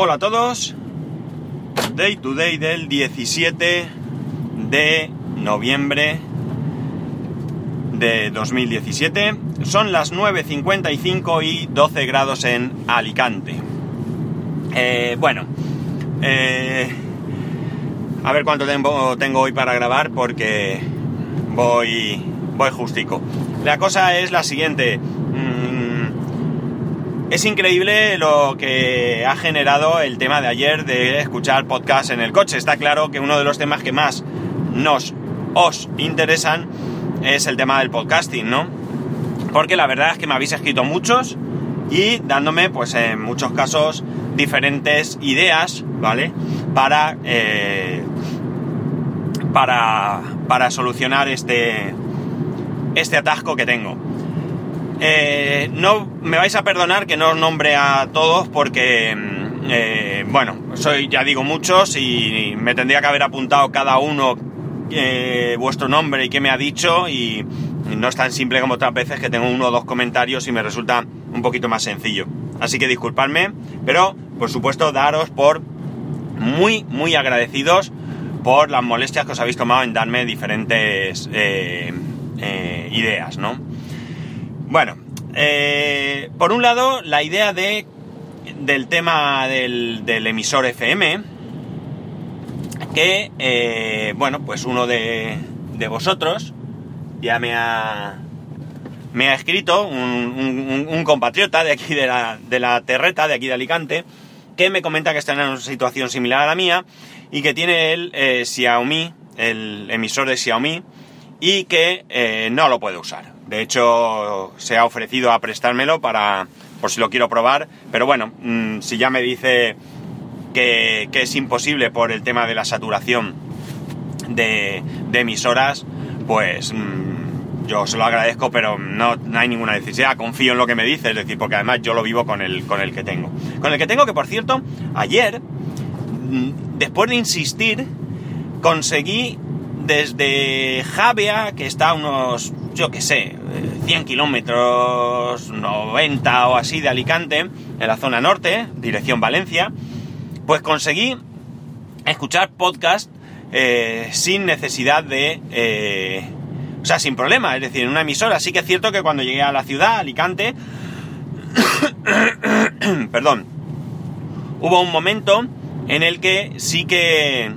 Hola a todos. Day to day del 17 de noviembre de 2017. Son las 9.55 y 12 grados en Alicante. Eh, bueno, eh, a ver cuánto tiempo tengo hoy para grabar porque voy, voy justico. La cosa es la siguiente. Es increíble lo que ha generado el tema de ayer de escuchar podcast en el coche. Está claro que uno de los temas que más nos os interesan es el tema del podcasting, ¿no? Porque la verdad es que me habéis escrito muchos y dándome, pues en muchos casos, diferentes ideas, ¿vale? Para, eh, para, para solucionar este, este atasco que tengo. Eh, no me vais a perdonar que no os nombre a todos porque, mm, eh, bueno, soy, ya digo, muchos y me tendría que haber apuntado cada uno eh, vuestro nombre y qué me ha dicho y, no es tan simple como otras veces que tengo uno o dos comentarios y me resulta un poquito más sencillo. Así que disculpadme, pero por supuesto daros por muy, muy agradecidos por las molestias que os habéis tomado en darme diferentes ideas, ¿no? Bueno, eh, por un lado, la idea de, del tema del, emisor FM, que, eh, bueno, pues uno de, vosotros ya me ha, me ha escrito, un, compatriota de aquí de la, de la Terreta, de aquí de Alicante, que me comenta que está en una situación similar a la mía y que tiene el eh, Xiaomi, el emisor de Xiaomi, y que no lo puede usar. De hecho, se ha ofrecido a prestármelo para, por si lo quiero probar. Pero bueno, mm, si ya me dice que, es imposible por el tema de la saturación de, emisoras, pues mm, yo se lo agradezco, pero no, hay ninguna necesidad. Confío en lo que me dice, es decir, porque además yo lo vivo con el, con el que tengo. Con el que tengo, que por cierto, ayer, mm, después de insistir, conseguí desde Javia, que está a unos, yo qué sé, 100 kilómetros, 90 o así de Alicante, en la zona norte, dirección Valencia, pues conseguí escuchar podcast eh, sin necesidad de... Eh, o sea, sin problema, es decir, en una emisora. Sí que es cierto que cuando llegué a la ciudad, Alicante, perdón, hubo un momento en el que sí que...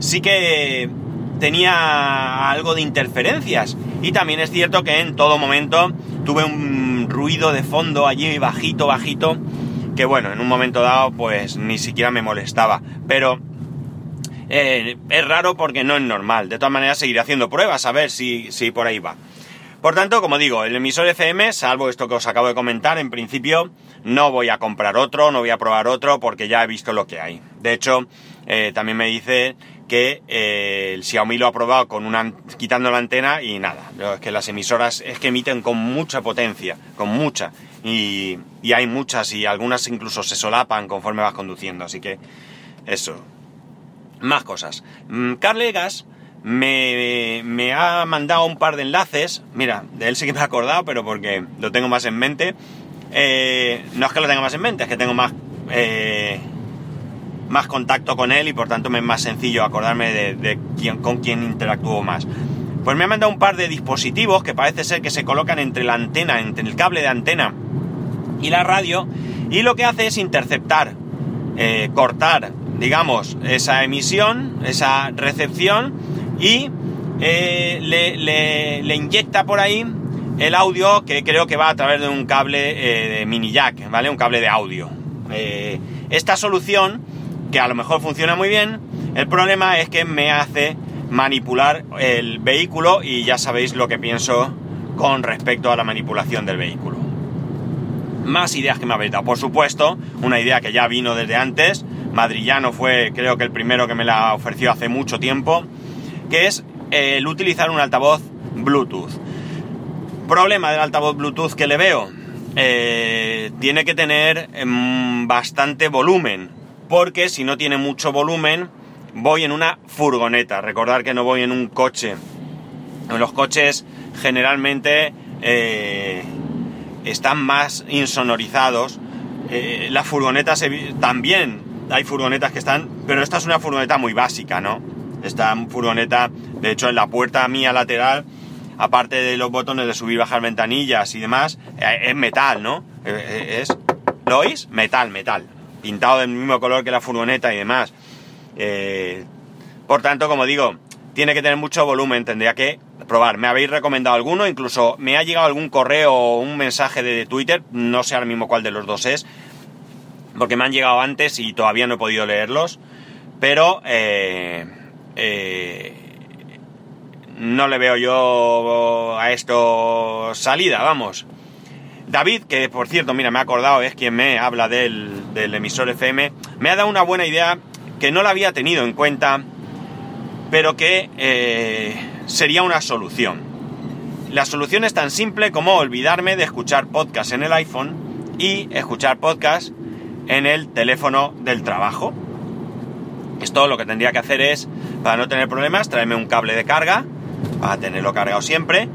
Sí que tenía algo de interferencias. Y también es cierto que en todo momento tuve un ruido de fondo allí bajito, bajito, que bueno, en un momento dado pues ni siquiera me molestaba. Pero eh, es raro porque no es normal. De todas maneras seguiré haciendo pruebas a ver si, si por ahí va. Por tanto, como digo, el emisor FM, salvo esto que os acabo de comentar, en principio no voy a comprar otro, no voy a probar otro porque ya he visto lo que hay. De hecho, eh, también me dice que eh, el Xiaomi lo ha probado con una, quitando la antena y nada. Es que las emisoras es que emiten con mucha potencia, con mucha. Y, hay muchas y algunas incluso se solapan conforme vas conduciendo. Así que eso. Más cosas. Mm, Carlegas me, me, ha mandado un par de enlaces. Mira, de él sí que me he acordado, pero porque lo tengo más en mente. Eh, no es que lo tenga más en mente, es que tengo más... Eh, más contacto con él y por tanto me es más sencillo acordarme de, quién, con quién interactúo más. Pues me ha mandado un par de dispositivos que parece ser que se colocan entre la antena, entre el cable de antena y la radio y lo que hace es interceptar, eh, cortar, digamos, esa emisión, esa recepción y eh, le, inyecta por ahí el audio que creo que va a través de un cable eh, de mini jack, ¿vale? Un cable de audio. esta solución que a lo mejor funciona muy bien, el problema es que me hace manipular el vehículo y ya sabéis lo que pienso con respecto a la manipulación del vehículo. Más ideas que me habéis dado, por supuesto, una idea que ya vino desde antes, Madrillano fue creo que el primero que me la ofreció hace mucho tiempo, que es el utilizar un altavoz Bluetooth. Problema del altavoz Bluetooth que le veo, eh, tiene que tener mm, bastante volumen, porque si no tiene mucho volumen, voy en una furgoneta. Recordar que no voy en un coche. Los coches generalmente eh, están más insonorizados eh, las furgonetas también hay furgonetas que están, pero esta es una furgoneta muy básica, ¿no? Esta furgoneta, de hecho, en la puerta mía lateral, aparte de los botones de subir, bajar ventanillas y demás, eh, es metal, ¿no? Es, ¿lo oís? Metal, metal. Pintado del mismo color que la furgoneta y demás. por tanto, como digo, tiene que tener mucho volumen, tendría que probar. Me habéis recomendado alguno, incluso me ha llegado algún correo o un mensaje de Twitter, no sé ahora mismo cuál de los dos es, porque me han llegado antes y todavía no he podido leerlos, pero eh, eh, no le veo yo a esto salida, vamos. David, que por cierto, mira, me ha acordado, es quien me habla del, emisor FM, me ha dado una buena idea que no la había tenido en cuenta, pero que eh, sería una solución. La solución es tan simple como olvidarme de escuchar podcast en el iPhone y escuchar podcast en el teléfono del trabajo. Esto lo que tendría que hacer es, para no tener problemas, traerme un cable de carga, para tenerlo cargado siempre,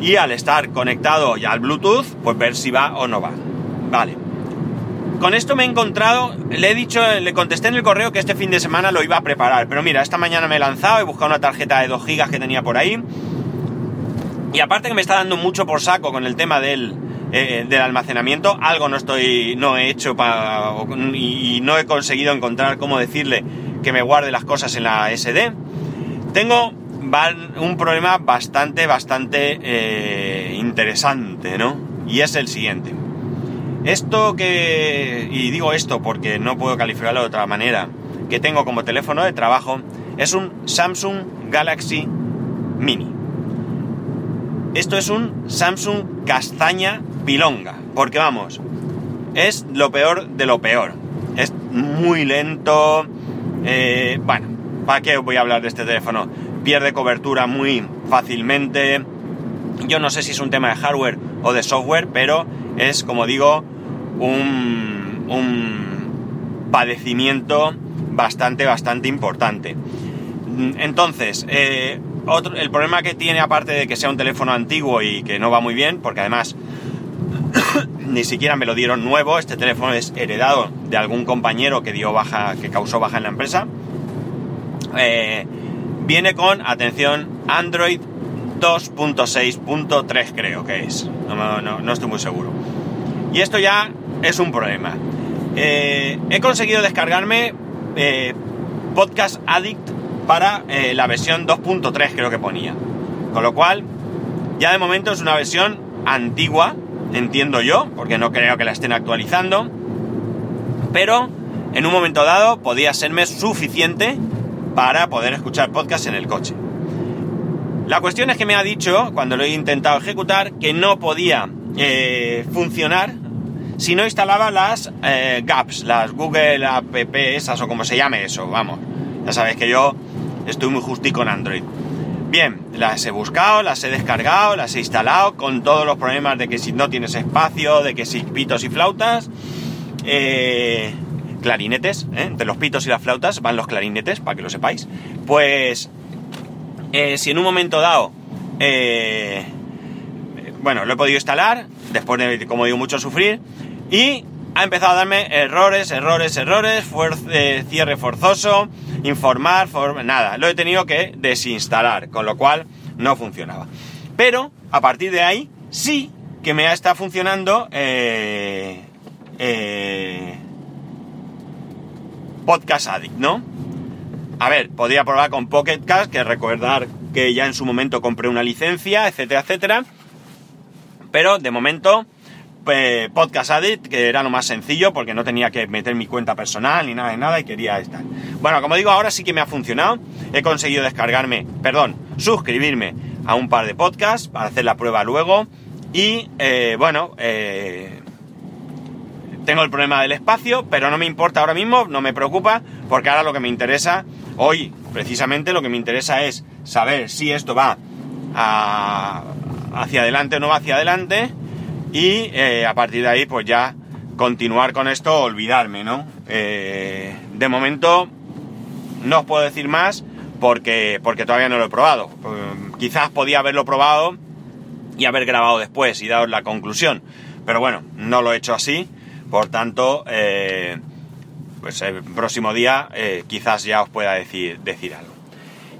y al estar conectado ya al Bluetooth, pues ver si va o no va. Vale. Con esto me he encontrado, le he dicho, le contesté en el correo que este fin de semana lo iba a preparar, pero mira, esta mañana me he lanzado, he buscado una tarjeta de 2 gigas que tenía por ahí, y aparte que me está dando mucho por saco con el tema del, eh, del almacenamiento, algo no estoy, no he hecho y, no he conseguido encontrar cómo decirle que me guarde las cosas en la SD. Tengo un problema bastante, bastante eh, interesante, ¿no? Y es el siguiente. Esto que, y digo esto porque no puedo calificarlo de otra manera, que tengo como teléfono de trabajo, es un Samsung Galaxy Mini. Esto es un Samsung castaña pilonga. Porque vamos, es lo peor de lo peor. Es muy lento. Eh, bueno, ¿para qué voy a hablar de este teléfono? Pierde cobertura muy fácilmente. Yo no sé si es un tema de hardware o de software, pero es, como digo, un, un padecimiento bastante, bastante importante. Entonces, eh, otro, el problema que tiene, aparte de que sea un teléfono antiguo y que no va muy bien, porque además ni siquiera me lo dieron nuevo, este teléfono es heredado de algún compañero que dio baja, que causó baja en la empresa. Eh, viene con, atención, Android 2.6.3 creo que es, no, estoy muy seguro. Y esto ya es un problema. Eh, he conseguido descargarme eh, Podcast Addict para la versión 2.3 creo que ponía. Con lo cual, ya de momento es una versión antigua, entiendo yo, porque no creo que la estén actualizando, pero en un momento dado podía serme suficiente para poder escuchar podcast en el coche. La cuestión es que me ha dicho, cuando lo he intentado ejecutar, que no podía eh, funcionar si no instalaba las eh, GAPS, las Google App esas o como se llame eso, vamos. Ya sabéis que yo estoy muy justico con Android. Bien, las he buscado, las he descargado, las he instalado con todos los problemas de que si no tienes espacio, de que si pitos y flautas, eh, clarinetes, ¿eh? entre los pitos y las flautas van los clarinetes, para que lo sepáis. Pues, eh, si en un momento dado, bueno, lo he podido instalar, después de, como digo, mucho sufrir, y ha empezado a darme errores, errores, errores, cierre forzoso, informar, nada, lo he tenido que desinstalar, con lo cual no funcionaba. Pero a partir de ahí sí que me está funcionando eh, eh, Podcast Addict, ¿no? A ver, podría probar con Pocket Cast, que recordar que ya en su momento compré una licencia, etcétera, etcétera. Pero de momento Podcast Addict, que era lo más sencillo porque no tenía que meter mi cuenta personal ni nada de nada y quería estar. Bueno, como digo, ahora sí que me ha funcionado. He conseguido descargarme, perdón, suscribirme a un par de podcasts para hacer la prueba luego. Y eh, bueno, eh, tengo el problema del espacio, pero no me importa ahora mismo, no me preocupa, porque ahora lo que me interesa, hoy precisamente lo que me interesa es saber si esto va hacia adelante o no va hacia adelante y eh, a partir de ahí pues ya continuar con esto, olvidarme, ¿no? Eh, de momento no os puedo decir más porque, porque todavía no lo he probado. Eh, quizás podía haberlo probado y haber grabado después y daros la conclusión. Pero bueno, no lo he hecho así Por tanto, eh, pues el próximo día eh, quizás ya os pueda decir, decir algo.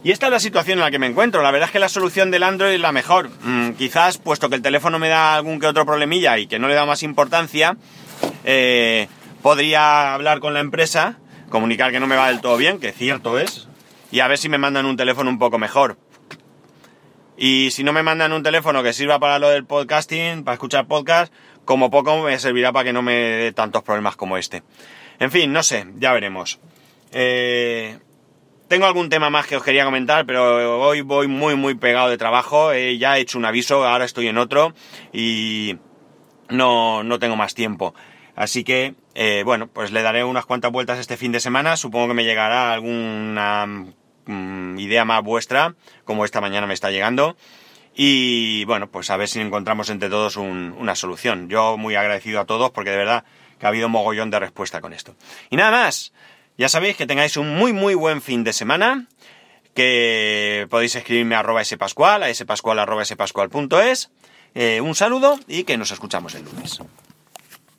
Y esta es la situación en la que me encuentro. La verdad es que la solución del Android es la mejor. Mm, quizás, puesto que el teléfono me da algún que otro problemilla y que no le da más importancia, eh, podría hablar con la empresa, comunicar que no me va del todo bien, que cierto es, y a ver si me mandan un teléfono un poco mejor. Y si no me mandan un teléfono que sirva para lo del podcasting, para escuchar podcast, como poco me servirá para que no me dé tantos problemas como este. En fin, no sé, ya veremos. Eh, tengo algún tema más que os quería comentar, pero hoy voy muy, muy pegado de trabajo. ya he hecho un aviso, ahora estoy en otro y no, no tengo más tiempo. Así que, eh, bueno, pues le daré unas cuantas vueltas este fin de semana. Supongo que me llegará alguna mm, idea más vuestra, como esta mañana me está llegando. Y bueno, pues a ver si encontramos entre todos una solución. Yo muy agradecido a todos porque de verdad que ha habido mogollón de respuesta con esto. Y nada más. Ya sabéis que tengáis un muy muy buen fin de semana, que podéis escribirme a arroba spascual, a spascual arroba spascual.es. Eh, un saludo y que nos escuchamos el lunes.